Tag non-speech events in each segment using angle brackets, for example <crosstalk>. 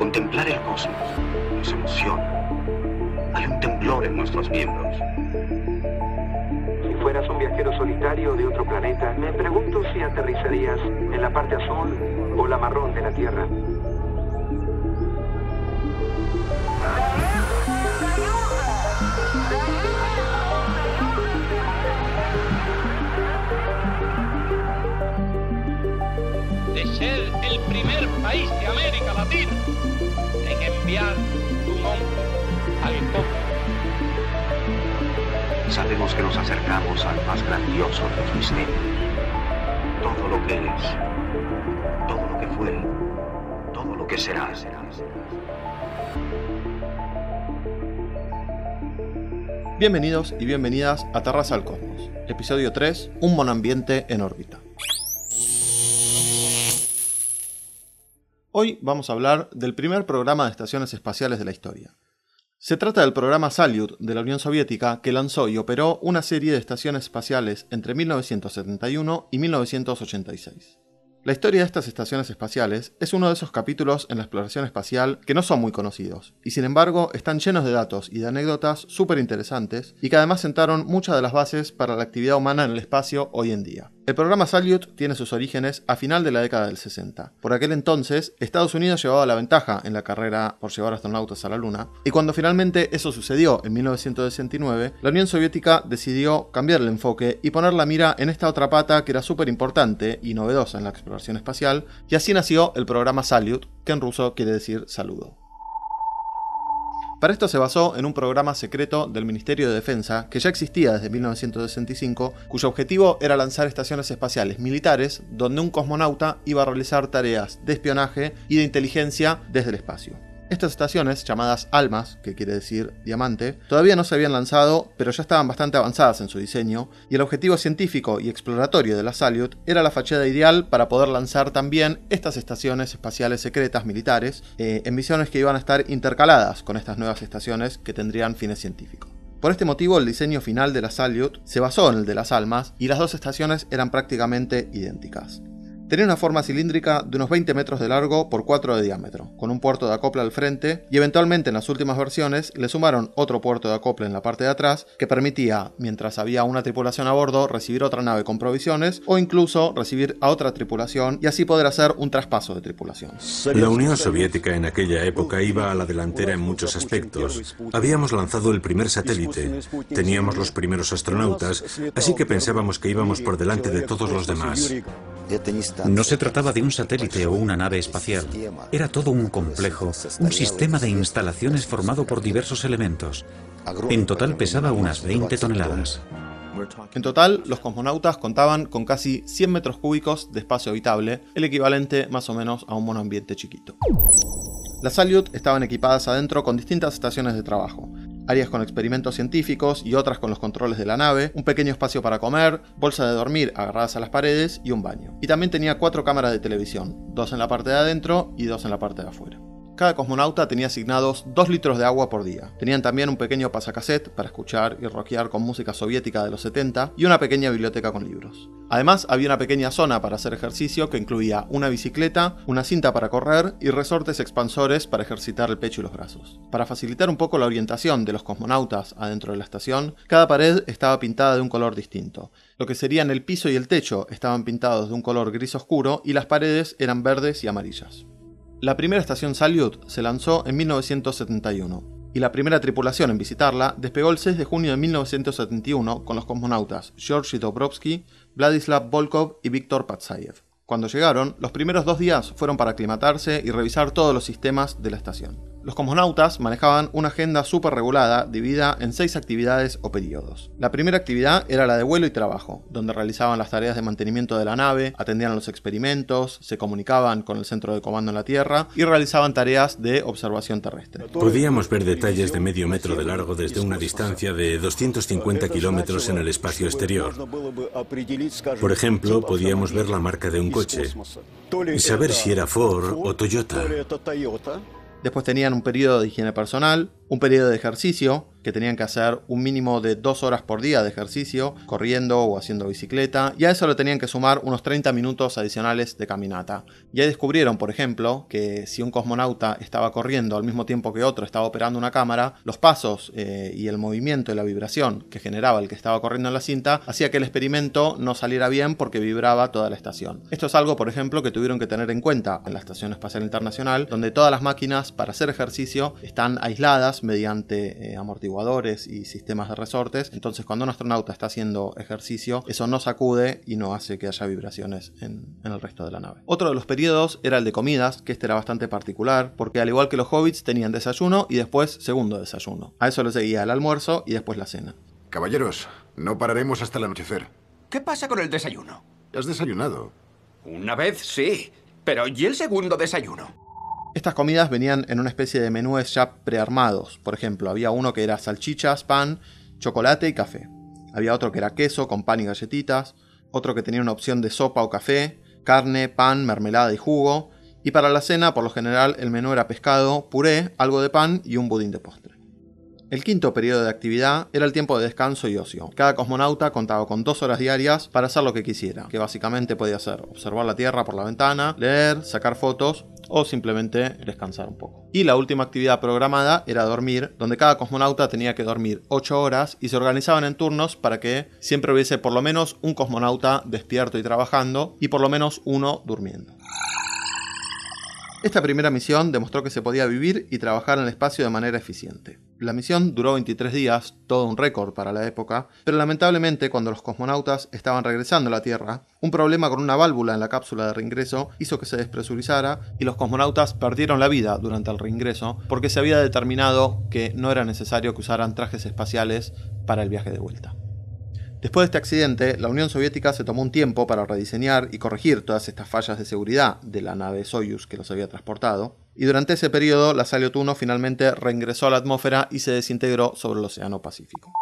Contemplar el cosmos nos emociona. Hay un temblor en nuestros miembros. Si fueras un viajero solitario de otro planeta, me pregunto si aterrizarías en la parte azul o la marrón de la Tierra. En enviar un hombre al. Sabemos que nos acercamos al más grandioso de los misterios. Todo lo que es, todo lo que fue, todo lo que será. Bienvenidos y bienvenidas a Terraza al Cosmos, episodio 3, Un monoambiente en órbita. Hoy vamos a hablar del primer programa de estaciones espaciales de la historia. Se trata del programa Salyut de la Unión Soviética que lanzó y operó una serie de estaciones espaciales entre 1971 y 1986. La historia de estas estaciones espaciales es uno de esos capítulos en la exploración espacial que no son muy conocidos, y sin embargo están llenos de datos y de anécdotas súper interesantes y que además sentaron muchas de las bases para la actividad humana en el espacio hoy en día. El programa Salyut tiene sus orígenes a final de la década del 60. Por aquel entonces, Estados Unidos llevaba la ventaja en la carrera por llevar astronautas a la Luna, y cuando finalmente eso sucedió en 1969, la Unión Soviética decidió cambiar el enfoque y poner la mira en esta otra pata que era súper importante y novedosa en la exploración espacial, y así nació el programa Salyut, que en ruso quiere decir saludo. Para esto se basó en un programa secreto del Ministerio de Defensa que ya existía desde 1965, cuyo objetivo era lanzar estaciones espaciales militares donde un cosmonauta iba a realizar tareas de espionaje y de inteligencia desde el espacio. Estas estaciones, llamadas ALMAS, que quiere decir diamante, todavía no se habían lanzado, pero ya estaban bastante avanzadas en su diseño, y el objetivo científico y exploratorio de la Salyut era la fachada ideal para poder lanzar también estas estaciones espaciales secretas militares eh, en misiones que iban a estar intercaladas con estas nuevas estaciones que tendrían fines científicos. Por este motivo, el diseño final de la Salyut se basó en el de las Almas y las dos estaciones eran prácticamente idénticas. Tenía una forma cilíndrica de unos 20 metros de largo por 4 de diámetro, con un puerto de acople al frente y eventualmente en las últimas versiones le sumaron otro puerto de acople en la parte de atrás que permitía, mientras había una tripulación a bordo, recibir otra nave con provisiones o incluso recibir a otra tripulación y así poder hacer un traspaso de tripulación. La Unión Soviética en aquella época iba a la delantera en muchos aspectos. Habíamos lanzado el primer satélite, teníamos los primeros astronautas, así que pensábamos que íbamos por delante de todos los demás. No se trataba de un satélite o una nave espacial. Era todo un complejo, un sistema de instalaciones formado por diversos elementos. En total pesaba unas 20 toneladas. En total, los cosmonautas contaban con casi 100 metros cúbicos de espacio habitable, el equivalente más o menos a un monoambiente chiquito. Las Salyut estaban equipadas adentro con distintas estaciones de trabajo, áreas con experimentos científicos y otras con los controles de la nave, un pequeño espacio para comer, bolsa de dormir agarradas a las paredes y un baño. Y también tenía cuatro cámaras de televisión, dos en la parte de adentro y dos en la parte de afuera. Cada cosmonauta tenía asignados 2 litros de agua por día. Tenían también un pequeño pasacassette para escuchar y rockear con música soviética de los 70 y una pequeña biblioteca con libros. Además, había una pequeña zona para hacer ejercicio que incluía una bicicleta, una cinta para correr y resortes expansores para ejercitar el pecho y los brazos. Para facilitar un poco la orientación de los cosmonautas adentro de la estación, cada pared estaba pintada de un color distinto. Lo que serían el piso y el techo estaban pintados de un color gris oscuro y las paredes eran verdes y amarillas. La primera estación Salyut se lanzó en 1971 y la primera tripulación en visitarla despegó el 6 de junio de 1971 con los cosmonautas Georgy Dobrovsky, Vladislav Volkov y Viktor Patsayev. Cuando llegaron, los primeros dos días fueron para aclimatarse y revisar todos los sistemas de la estación. Los cosmonautas manejaban una agenda súper regulada dividida en seis actividades o periodos. La primera actividad era la de vuelo y trabajo, donde realizaban las tareas de mantenimiento de la nave, atendían los experimentos, se comunicaban con el centro de comando en la Tierra y realizaban tareas de observación terrestre. Podíamos ver detalles de medio metro de largo desde una distancia de 250 kilómetros en el espacio exterior. Por ejemplo, podíamos ver la marca de un coche y saber si era Ford o Toyota. Después tenían un periodo de higiene personal, un periodo de ejercicio, que tenían que hacer un mínimo de dos horas por día de ejercicio, corriendo o haciendo bicicleta, y a eso le tenían que sumar unos 30 minutos adicionales de caminata. Y ahí descubrieron, por ejemplo, que si un cosmonauta estaba corriendo al mismo tiempo que otro estaba operando una cámara, los pasos eh, y el movimiento y la vibración que generaba el que estaba corriendo en la cinta hacía que el experimento no saliera bien porque vibraba toda la estación. Esto es algo, por ejemplo, que tuvieron que tener en cuenta en la Estación Espacial Internacional, donde todas las máquinas para hacer ejercicio están aisladas mediante eh, amortiguadores y sistemas de resortes. Entonces, cuando un astronauta está haciendo ejercicio, eso no sacude y no hace que haya vibraciones en, en el resto de la nave. Otro de los periodos era el de comidas, que este era bastante particular, porque al igual que los hobbits tenían desayuno y después segundo desayuno. A eso le seguía el almuerzo y después la cena. Caballeros, no pararemos hasta el anochecer. ¿Qué pasa con el desayuno? ¿Has desayunado? Una vez sí, pero ¿y el segundo desayuno? Estas comidas venían en una especie de menúes ya prearmados. Por ejemplo, había uno que era salchichas, pan, chocolate y café. Había otro que era queso con pan y galletitas, otro que tenía una opción de sopa o café, carne, pan, mermelada y jugo, y para la cena, por lo general, el menú era pescado, puré, algo de pan y un budín de postre. El quinto periodo de actividad era el tiempo de descanso y ocio. Cada cosmonauta contaba con dos horas diarias para hacer lo que quisiera, que básicamente podía ser observar la Tierra por la ventana, leer, sacar fotos o simplemente descansar un poco. Y la última actividad programada era dormir, donde cada cosmonauta tenía que dormir 8 horas y se organizaban en turnos para que siempre hubiese por lo menos un cosmonauta despierto y trabajando y por lo menos uno durmiendo. Esta primera misión demostró que se podía vivir y trabajar en el espacio de manera eficiente. La misión duró 23 días, todo un récord para la época, pero lamentablemente cuando los cosmonautas estaban regresando a la Tierra, un problema con una válvula en la cápsula de reingreso hizo que se despresurizara y los cosmonautas perdieron la vida durante el reingreso porque se había determinado que no era necesario que usaran trajes espaciales para el viaje de vuelta. Después de este accidente, la Unión Soviética se tomó un tiempo para rediseñar y corregir todas estas fallas de seguridad de la nave Soyuz que los había transportado, y durante ese periodo la 1 finalmente reingresó a la atmósfera y se desintegró sobre el Océano Pacífico.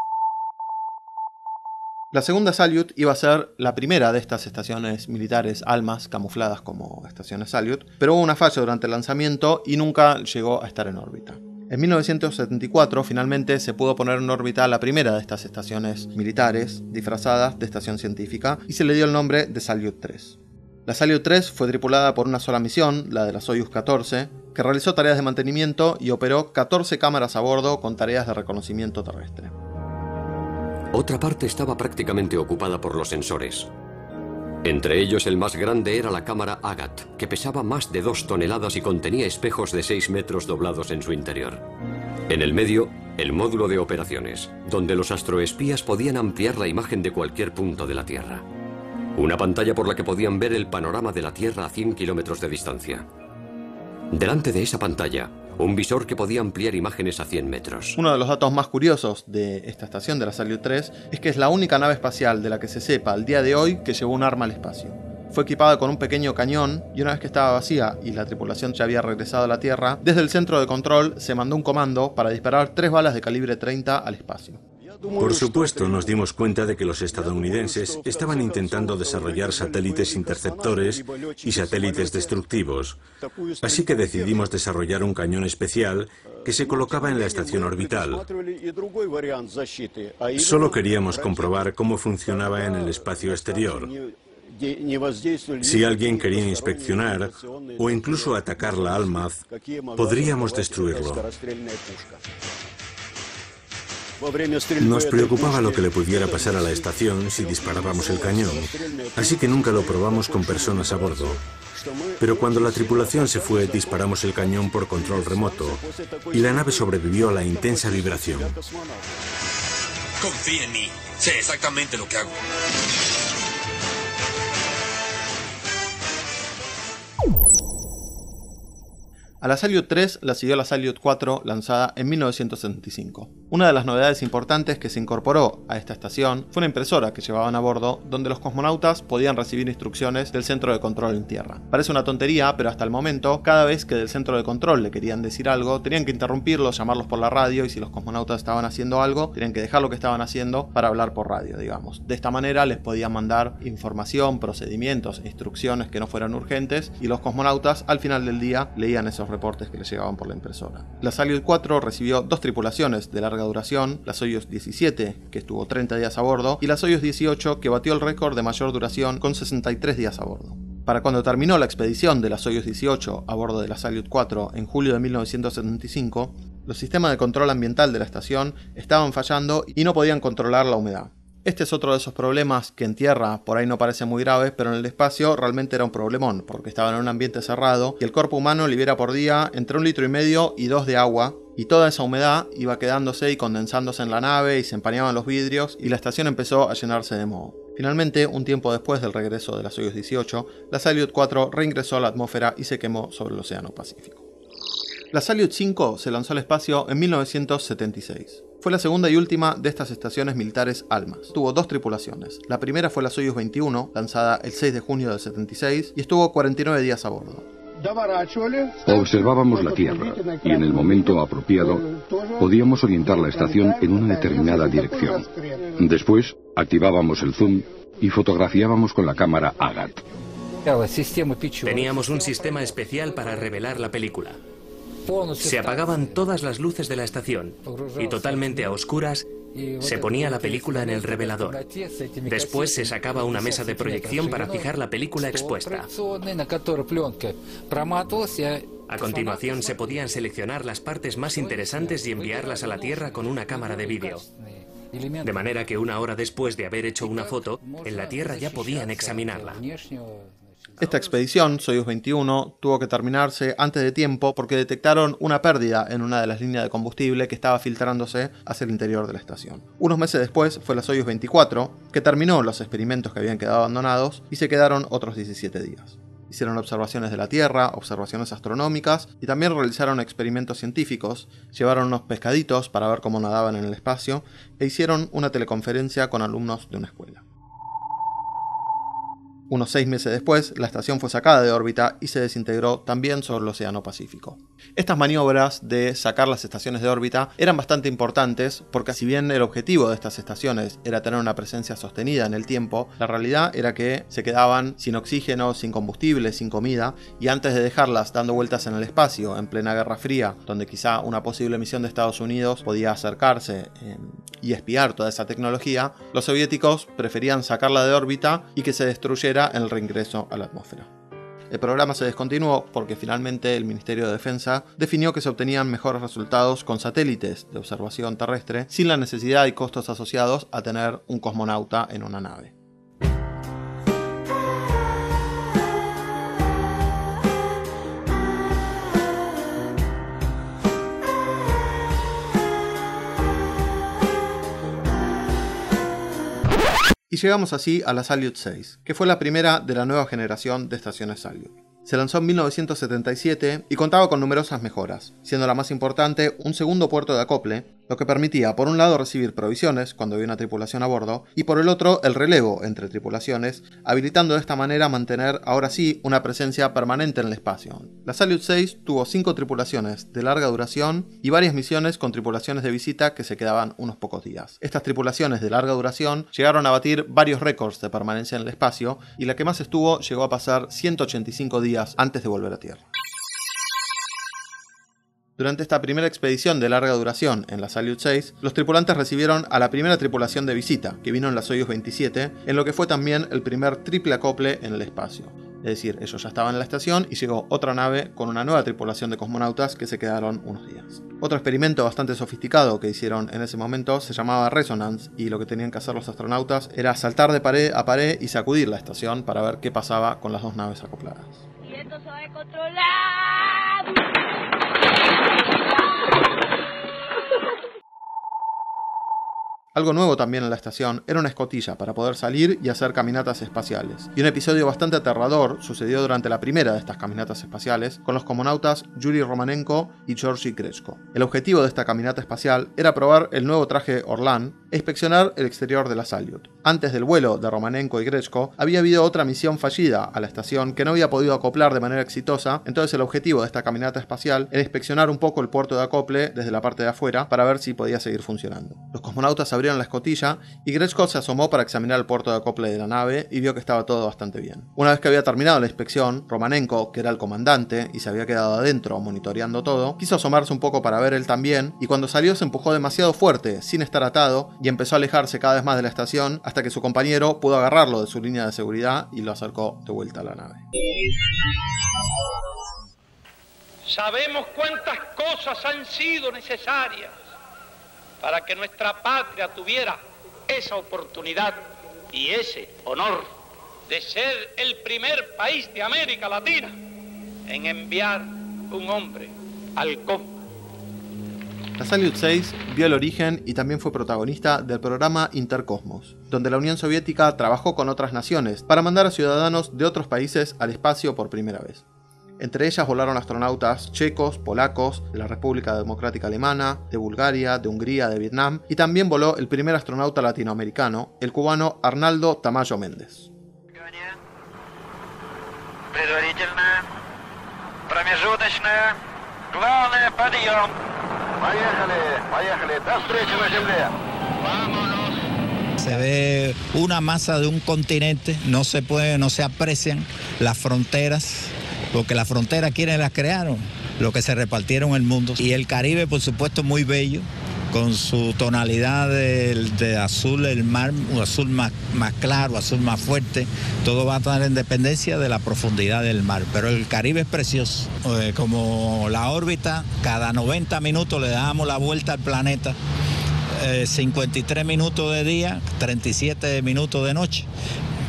La segunda Salyut iba a ser la primera de estas estaciones militares almas camufladas como estaciones Salyut, pero hubo una falla durante el lanzamiento y nunca llegó a estar en órbita. En 1974 finalmente se pudo poner en órbita la primera de estas estaciones militares disfrazadas de estación científica y se le dio el nombre de Salyut 3. La Salyut 3 fue tripulada por una sola misión, la de la Soyuz 14, que realizó tareas de mantenimiento y operó 14 cámaras a bordo con tareas de reconocimiento terrestre. Otra parte estaba prácticamente ocupada por los sensores. Entre ellos el más grande era la cámara Agat, que pesaba más de dos toneladas y contenía espejos de 6 metros doblados en su interior. En el medio, el módulo de operaciones, donde los astroespías podían ampliar la imagen de cualquier punto de la Tierra. Una pantalla por la que podían ver el panorama de la Tierra a 100 kilómetros de distancia. Delante de esa pantalla, un visor que podía ampliar imágenes a 100 metros. Uno de los datos más curiosos de esta estación de la Salyut 3 es que es la única nave espacial de la que se sepa al día de hoy que llevó un arma al espacio. Fue equipada con un pequeño cañón y una vez que estaba vacía y la tripulación ya había regresado a la Tierra, desde el centro de control se mandó un comando para disparar tres balas de calibre 30 al espacio. Por supuesto, nos dimos cuenta de que los estadounidenses estaban intentando desarrollar satélites interceptores y satélites destructivos, así que decidimos desarrollar un cañón especial que se colocaba en la estación orbital. Solo queríamos comprobar cómo funcionaba en el espacio exterior. Si alguien quería inspeccionar o incluso atacar la Almaz, podríamos destruirlo. Nos preocupaba lo que le pudiera pasar a la estación si disparábamos el cañón, así que nunca lo probamos con personas a bordo. Pero cuando la tripulación se fue, disparamos el cañón por control remoto y la nave sobrevivió a la intensa vibración. Confía en mí. Sé exactamente lo que hago. A la Salyut 3 la siguió la Salyut 4 lanzada en 1975. Una de las novedades importantes que se incorporó a esta estación fue una impresora que llevaban a bordo donde los cosmonautas podían recibir instrucciones del centro de control en tierra. Parece una tontería, pero hasta el momento, cada vez que del centro de control le querían decir algo, tenían que interrumpirlos, llamarlos por la radio y si los cosmonautas estaban haciendo algo, tenían que dejar lo que estaban haciendo para hablar por radio, digamos. De esta manera les podían mandar información, procedimientos, instrucciones que no fueran urgentes y los cosmonautas al final del día leían esos reportes que le llegaban por la impresora. La Salyut 4 recibió dos tripulaciones de larga duración, la Soyuz 17, que estuvo 30 días a bordo, y la Soyuz 18, que batió el récord de mayor duración con 63 días a bordo. Para cuando terminó la expedición de la Soyuz 18 a bordo de la Salyut 4 en julio de 1975, los sistemas de control ambiental de la estación estaban fallando y no podían controlar la humedad. Este es otro de esos problemas que en tierra por ahí no parecen muy graves, pero en el espacio realmente era un problemón, porque estaban en un ambiente cerrado y el cuerpo humano libera por día entre un litro y medio y dos de agua, y toda esa humedad iba quedándose y condensándose en la nave y se empañaban los vidrios y la estación empezó a llenarse de moho. Finalmente, un tiempo después del regreso de la Soyuz 18, la Salyut 4 reingresó a la atmósfera y se quemó sobre el Océano Pacífico. La Salyut 5 se lanzó al espacio en 1976. Fue la segunda y última de estas estaciones militares ALMAS. Tuvo dos tripulaciones. La primera fue la Soyuz 21, lanzada el 6 de junio del 76, y estuvo 49 días a bordo. Observábamos la Tierra y en el momento apropiado podíamos orientar la estación en una determinada dirección. Después activábamos el zoom y fotografiábamos con la cámara AGAT. Teníamos un sistema especial para revelar la película. Se apagaban todas las luces de la estación y totalmente a oscuras se ponía la película en el revelador. Después se sacaba una mesa de proyección para fijar la película expuesta. A continuación se podían seleccionar las partes más interesantes y enviarlas a la Tierra con una cámara de vídeo. De manera que una hora después de haber hecho una foto, en la Tierra ya podían examinarla. Esta expedición, Soyuz 21, tuvo que terminarse antes de tiempo porque detectaron una pérdida en una de las líneas de combustible que estaba filtrándose hacia el interior de la estación. Unos meses después fue la Soyuz 24, que terminó los experimentos que habían quedado abandonados y se quedaron otros 17 días. Hicieron observaciones de la Tierra, observaciones astronómicas y también realizaron experimentos científicos, llevaron unos pescaditos para ver cómo nadaban en el espacio e hicieron una teleconferencia con alumnos de una escuela. Unos seis meses después, la estación fue sacada de órbita y se desintegró también sobre el Océano Pacífico. Estas maniobras de sacar las estaciones de órbita eran bastante importantes porque si bien el objetivo de estas estaciones era tener una presencia sostenida en el tiempo, la realidad era que se quedaban sin oxígeno, sin combustible, sin comida, y antes de dejarlas dando vueltas en el espacio, en plena Guerra Fría, donde quizá una posible misión de Estados Unidos podía acercarse eh, y espiar toda esa tecnología, los soviéticos preferían sacarla de órbita y que se destruyera el reingreso a la atmósfera. El programa se descontinuó porque finalmente el Ministerio de Defensa definió que se obtenían mejores resultados con satélites de observación terrestre sin la necesidad y costos asociados a tener un cosmonauta en una nave. Y llegamos así a la Salyut 6, que fue la primera de la nueva generación de estaciones Salyut. Se lanzó en 1977 y contaba con numerosas mejoras, siendo la más importante un segundo puerto de acople, lo que permitía por un lado recibir provisiones cuando había una tripulación a bordo y por el otro el relevo entre tripulaciones, habilitando de esta manera mantener ahora sí una presencia permanente en el espacio. La Salyut 6 tuvo cinco tripulaciones de larga duración y varias misiones con tripulaciones de visita que se quedaban unos pocos días. Estas tripulaciones de larga duración llegaron a batir varios récords de permanencia en el espacio y la que más estuvo llegó a pasar 185 días antes de volver a Tierra. Durante esta primera expedición de larga duración en la Salyut 6, los tripulantes recibieron a la primera tripulación de visita, que vino en la Soyuz 27, en lo que fue también el primer triple acople en el espacio. Es decir, ellos ya estaban en la estación y llegó otra nave con una nueva tripulación de cosmonautas que se quedaron unos días. Otro experimento bastante sofisticado que hicieron en ese momento se llamaba Resonance y lo que tenían que hacer los astronautas era saltar de pared a pared y sacudir la estación para ver qué pasaba con las dos naves acopladas esto se va a controlar. Algo nuevo también en la estación era una escotilla para poder salir y hacer caminatas espaciales. Y un episodio bastante aterrador sucedió durante la primera de estas caminatas espaciales con los comonautas Yuri Romanenko y Georgi Krechko. El objetivo de esta caminata espacial era probar el nuevo traje Orlan, e inspeccionar el exterior de la Salyut. Antes del vuelo de Romanenko y Grechko, había habido otra misión fallida a la estación que no había podido acoplar de manera exitosa, entonces el objetivo de esta caminata espacial era inspeccionar un poco el puerto de acople desde la parte de afuera para ver si podía seguir funcionando. Los cosmonautas abrieron la escotilla y Grechko se asomó para examinar el puerto de acople de la nave y vio que estaba todo bastante bien. Una vez que había terminado la inspección, Romanenko, que era el comandante y se había quedado adentro monitoreando todo, quiso asomarse un poco para ver él también y cuando salió se empujó demasiado fuerte, sin estar atado, y empezó a alejarse cada vez más de la estación hasta que su compañero pudo agarrarlo de su línea de seguridad y lo acercó de vuelta a la nave. Sabemos cuántas cosas han sido necesarias para que nuestra patria tuviera esa oportunidad y ese honor de ser el primer país de América Latina en enviar un hombre al cosmos. La Salyut 6 vio el origen y también fue protagonista del programa Intercosmos, donde la Unión Soviética trabajó con otras naciones para mandar a ciudadanos de otros países al espacio por primera vez. Entre ellas volaron astronautas checos, polacos, de la República Democrática Alemana, de Bulgaria, de Hungría, de Vietnam, y también voló el primer astronauta latinoamericano, el cubano Arnaldo Tamayo Méndez. Se ve una masa de un continente, no se puede, no se aprecian las fronteras, porque las fronteras quienes las crearon, lo que se repartieron el mundo. Y el Caribe, por supuesto, muy bello, con su tonalidad de, azul, el mar, azul más, más, claro, azul más fuerte, todo va a estar en dependencia de la profundidad del mar. Pero el Caribe es precioso, eh, como la órbita, cada 90 minutos le damos la vuelta al planeta. 53 eh, minutos de día, 37 minutos de noche,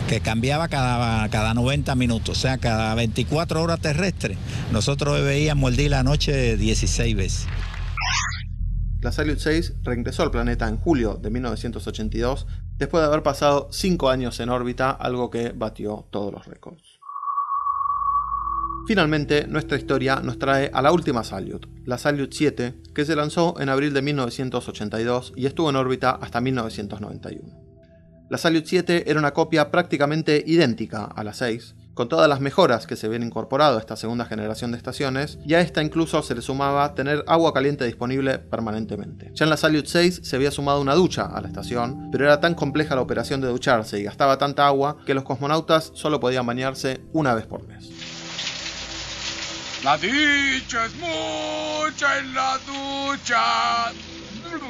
que cambiaba cada, cada 90 minutos, o sea, cada 24 horas terrestres. Nosotros veíamos el día y la noche 16 veces. La Salyut 6 regresó al planeta en julio de 1982, después de haber pasado 5 años en órbita, algo que batió todos los récords. Finalmente, nuestra historia nos trae a la última Salyut, la Salyut 7, que se lanzó en abril de 1982 y estuvo en órbita hasta 1991. La Salyut 7 era una copia prácticamente idéntica a la 6, con todas las mejoras que se habían incorporado a esta segunda generación de estaciones, y a esta incluso se le sumaba tener agua caliente disponible permanentemente. Ya en la Salyut 6 se había sumado una ducha a la estación, pero era tan compleja la operación de ducharse y gastaba tanta agua que los cosmonautas solo podían bañarse una vez por mes. La dicha es mucha en la ducha.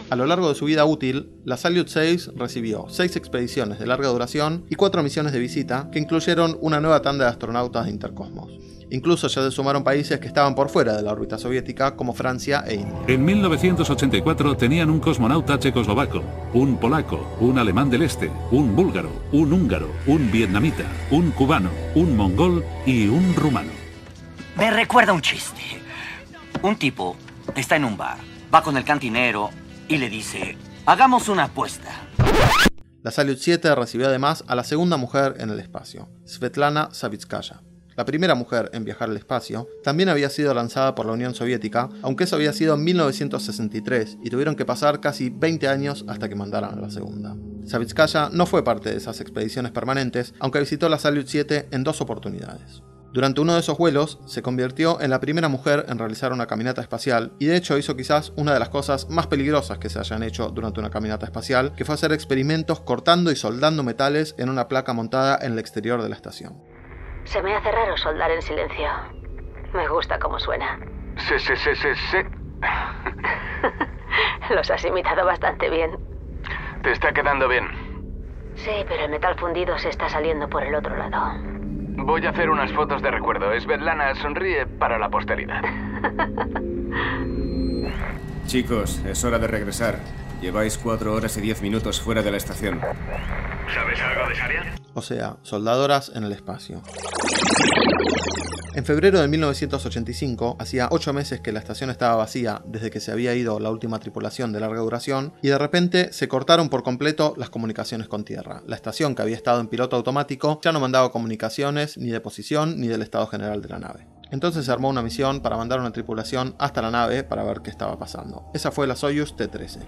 A lo largo de su vida útil, la Salyut 6 recibió 6 expediciones de larga duración y 4 misiones de visita que incluyeron una nueva tanda de astronautas de Intercosmos. Incluso ya se sumaron países que estaban por fuera de la órbita soviética como Francia e India. En 1984 tenían un cosmonauta checoslovaco, un polaco, un alemán del este, un búlgaro, un húngaro, un vietnamita, un cubano, un mongol y un rumano. Me recuerda un chiste. Un tipo está en un bar, va con el cantinero y le dice, hagamos una apuesta. La Salyut 7 recibió además a la segunda mujer en el espacio, Svetlana Savitskaya. La primera mujer en viajar al espacio también había sido lanzada por la Unión Soviética, aunque eso había sido en 1963 y tuvieron que pasar casi 20 años hasta que mandaran a la segunda. Savitskaya no fue parte de esas expediciones permanentes, aunque visitó la Salyut 7 en dos oportunidades. Durante uno de esos vuelos se convirtió en la primera mujer en realizar una caminata espacial y de hecho hizo quizás una de las cosas más peligrosas que se hayan hecho durante una caminata espacial, que fue hacer experimentos cortando y soldando metales en una placa montada en el exterior de la estación. Se me hace raro soldar en silencio. Me gusta cómo suena. Sí, sí, sí, sí, sí. Los has imitado bastante bien. Te está quedando bien. Sí, pero el metal fundido se está saliendo por el otro lado. Voy a hacer unas fotos de recuerdo. Svetlana sonríe para la posteridad. <laughs> Chicos, es hora de regresar. Lleváis cuatro horas y diez minutos fuera de la estación. ¿Sabes algo de Saria? O sea, soldadoras en el espacio. En febrero de 1985, hacía 8 meses que la estación estaba vacía desde que se había ido la última tripulación de larga duración, y de repente se cortaron por completo las comunicaciones con Tierra. La estación, que había estado en piloto automático, ya no mandaba comunicaciones ni de posición ni del estado general de la nave. Entonces se armó una misión para mandar una tripulación hasta la nave para ver qué estaba pasando. Esa fue la Soyuz T-13.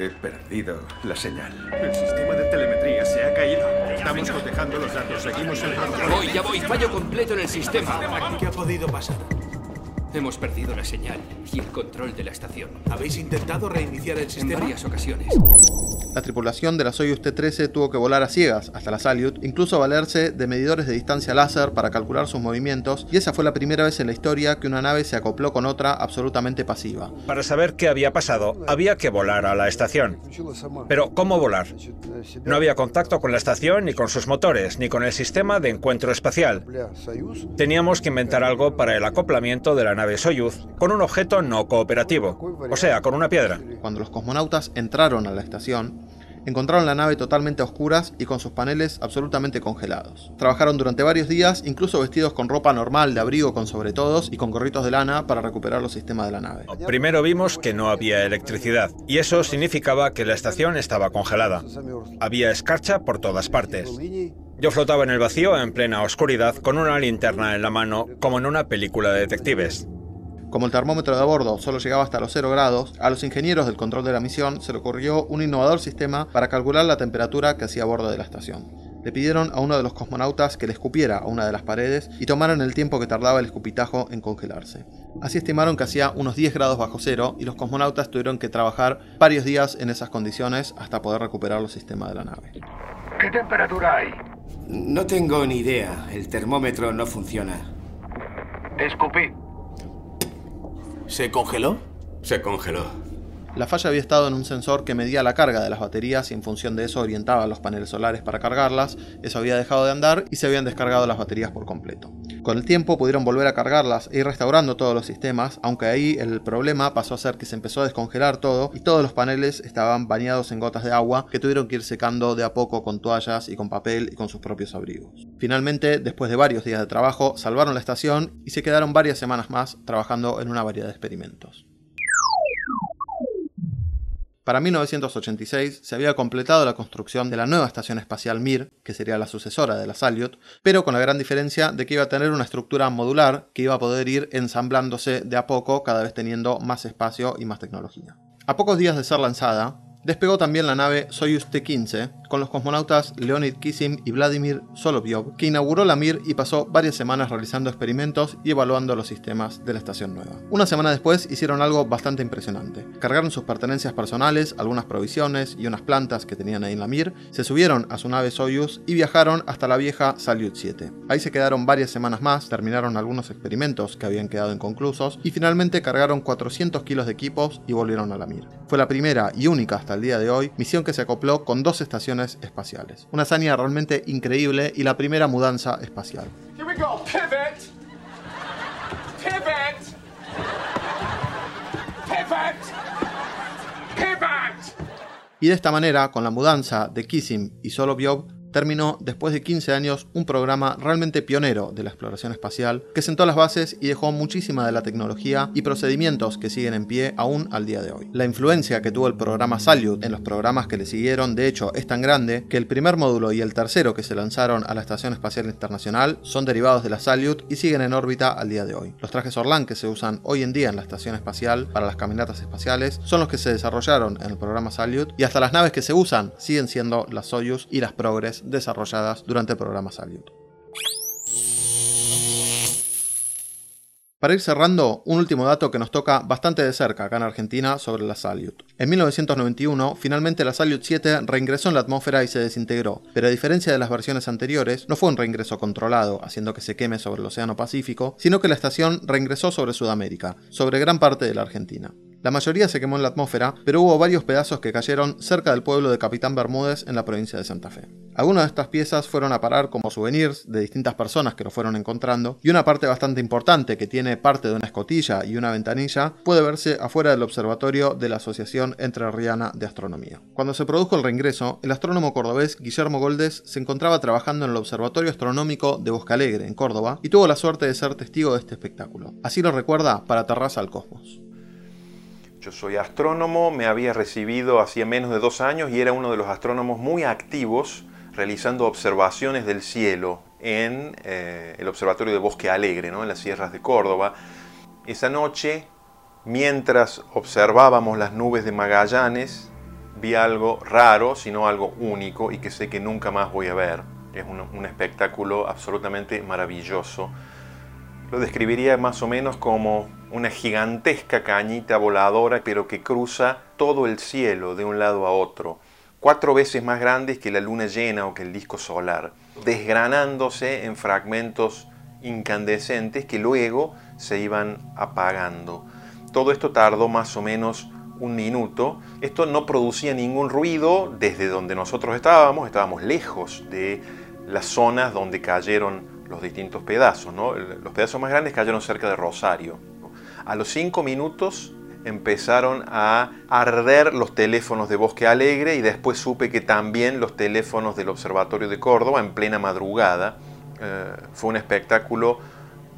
He perdido la señal. El sistema de telemetría se ha caído. Estamos cotejando los datos. Seguimos el protocolo. Voy, ya voy. Fallo completo en el sistema. ¿Qué ha podido pasar? Hemos perdido la señal y el control de la estación. ¿Habéis intentado reiniciar el sistema? En varias ocasiones. La tripulación de la Soyuz T-13 tuvo que volar a ciegas hasta la Salyut, incluso valerse de medidores de distancia láser para calcular sus movimientos, y esa fue la primera vez en la historia que una nave se acopló con otra absolutamente pasiva. Para saber qué había pasado, había que volar a la estación. Pero, ¿cómo volar? No había contacto con la estación, ni con sus motores, ni con el sistema de encuentro espacial. Teníamos que inventar algo para el acoplamiento de la nave Soyuz con un objeto no cooperativo, o sea, con una piedra. Cuando los cosmonautas entraron a la estación, encontraron la nave totalmente a oscuras y con sus paneles absolutamente congelados. Trabajaron durante varios días, incluso vestidos con ropa normal de abrigo con sobretodos y con gorritos de lana para recuperar los sistemas de la nave. Primero vimos que no había electricidad, y eso significaba que la estación estaba congelada. Había escarcha por todas partes. Yo flotaba en el vacío en plena oscuridad con una linterna en la mano, como en una película de detectives. Como el termómetro de a bordo solo llegaba hasta los 0 grados, a los ingenieros del control de la misión se le ocurrió un innovador sistema para calcular la temperatura que hacía a bordo de la estación. Le pidieron a uno de los cosmonautas que le escupiera a una de las paredes y tomaran el tiempo que tardaba el escupitajo en congelarse. Así estimaron que hacía unos 10 grados bajo cero y los cosmonautas tuvieron que trabajar varios días en esas condiciones hasta poder recuperar los sistemas de la nave. ¿Qué temperatura hay? No tengo ni idea. El termómetro no funciona. Escupí. ¿Se congeló? Se congeló. La falla había estado en un sensor que medía la carga de las baterías y en función de eso orientaba los paneles solares para cargarlas, eso había dejado de andar y se habían descargado las baterías por completo. Con el tiempo pudieron volver a cargarlas e ir restaurando todos los sistemas, aunque ahí el problema pasó a ser que se empezó a descongelar todo y todos los paneles estaban bañados en gotas de agua que tuvieron que ir secando de a poco con toallas y con papel y con sus propios abrigos. Finalmente, después de varios días de trabajo, salvaron la estación y se quedaron varias semanas más trabajando en una variedad de experimentos. Para 1986 se había completado la construcción de la nueva estación espacial Mir, que sería la sucesora de la Salyut, pero con la gran diferencia de que iba a tener una estructura modular que iba a poder ir ensamblándose de a poco, cada vez teniendo más espacio y más tecnología. A pocos días de ser lanzada, despegó también la nave Soyuz T-15 con los cosmonautas Leonid Kisim y Vladimir Solovyov, que inauguró la Mir y pasó varias semanas realizando experimentos y evaluando los sistemas de la estación nueva. Una semana después hicieron algo bastante impresionante. Cargaron sus pertenencias personales, algunas provisiones y unas plantas que tenían ahí en la Mir, se subieron a su nave Soyuz y viajaron hasta la vieja Salyut 7. Ahí se quedaron varias semanas más, terminaron algunos experimentos que habían quedado inconclusos y finalmente cargaron 400 kilos de equipos y volvieron a la Mir. Fue la primera y única hasta el día de hoy misión que se acopló con dos estaciones espaciales. Una hazaña realmente increíble y la primera mudanza espacial. Y de esta manera, con la mudanza de Kissim y Solovyov, terminó, después de 15 años, un programa realmente pionero de la exploración espacial que sentó las bases y dejó muchísima de la tecnología y procedimientos que siguen en pie aún al día de hoy. La influencia que tuvo el programa Salyut en los programas que le siguieron, de hecho, es tan grande que el primer módulo y el tercero que se lanzaron a la Estación Espacial Internacional son derivados de la Salyut y siguen en órbita al día de hoy. Los trajes Orlan que se usan hoy en día en la Estación Espacial para las caminatas espaciales son los que se desarrollaron en el programa Salyut y hasta las naves que se usan siguen siendo las Soyuz y las Progress desarrolladas durante el programa Salyut. Para ir cerrando, un último dato que nos toca bastante de cerca acá en Argentina sobre la Salyut. En 1991, finalmente la Salyut 7 reingresó en la atmósfera y se desintegró, pero a diferencia de las versiones anteriores, no fue un reingreso controlado, haciendo que se queme sobre el Océano Pacífico, sino que la estación reingresó sobre Sudamérica, sobre gran parte de la Argentina. La mayoría se quemó en la atmósfera, pero hubo varios pedazos que cayeron cerca del pueblo de Capitán Bermúdez en la provincia de Santa Fe. Algunas de estas piezas fueron a parar como souvenirs de distintas personas que lo fueron encontrando, y una parte bastante importante que tiene parte de una escotilla y una ventanilla puede verse afuera del observatorio de la Asociación Entrerriana de Astronomía. Cuando se produjo el reingreso, el astrónomo cordobés Guillermo Goldes se encontraba trabajando en el Observatorio Astronómico de Bosque Alegre, en Córdoba, y tuvo la suerte de ser testigo de este espectáculo. Así lo recuerda para Terraza al Cosmos. Yo soy astrónomo, me había recibido hacía menos de dos años y era uno de los astrónomos muy activos realizando observaciones del cielo en eh, el Observatorio de Bosque Alegre, ¿no? en las sierras de Córdoba. Esa noche, mientras observábamos las nubes de Magallanes, vi algo raro, sino algo único y que sé que nunca más voy a ver. Es un, un espectáculo absolutamente maravilloso. Lo describiría más o menos como una gigantesca cañita voladora, pero que cruza todo el cielo de un lado a otro, cuatro veces más grandes que la luna llena o que el disco solar, desgranándose en fragmentos incandescentes que luego se iban apagando. Todo esto tardó más o menos un minuto. Esto no producía ningún ruido desde donde nosotros estábamos, estábamos lejos de las zonas donde cayeron los distintos pedazos. Los pedazos más grandes cayeron cerca de Rosario. A los cinco minutos empezaron a arder los teléfonos de Bosque Alegre y después supe que también los teléfonos del Observatorio de Córdoba en plena madrugada. Eh, fue un espectáculo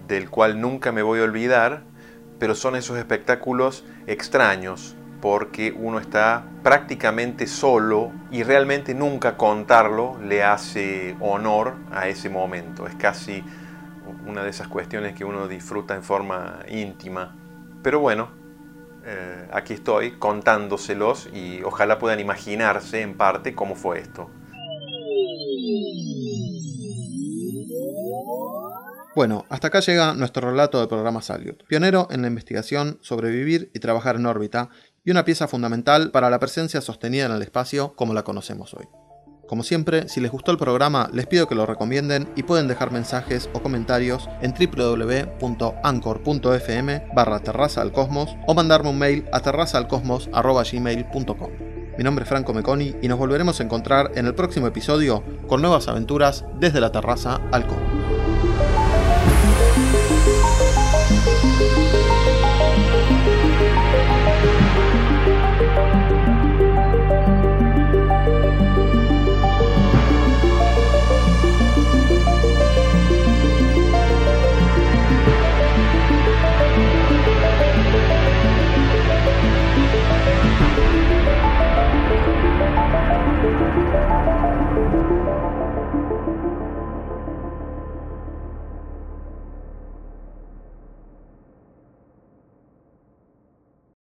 del cual nunca me voy a olvidar, pero son esos espectáculos extraños, porque uno está prácticamente solo y realmente nunca contarlo le hace honor a ese momento. Es casi una de esas cuestiones que uno disfruta en forma íntima. Pero bueno, eh, aquí estoy contándoselos y ojalá puedan imaginarse en parte cómo fue esto. Bueno, hasta acá llega nuestro relato del programa Salyut, pionero en la investigación, sobrevivir y trabajar en órbita, y una pieza fundamental para la presencia sostenida en el espacio como la conocemos hoy. Como siempre, si les gustó el programa, les pido que lo recomienden y pueden dejar mensajes o comentarios en www.anchor.fm barra terraza al cosmos o mandarme un mail a terrazaalcosmos.gmail.com. Mi nombre es Franco Meconi y nos volveremos a encontrar en el próximo episodio con nuevas aventuras desde la terraza al cosmos.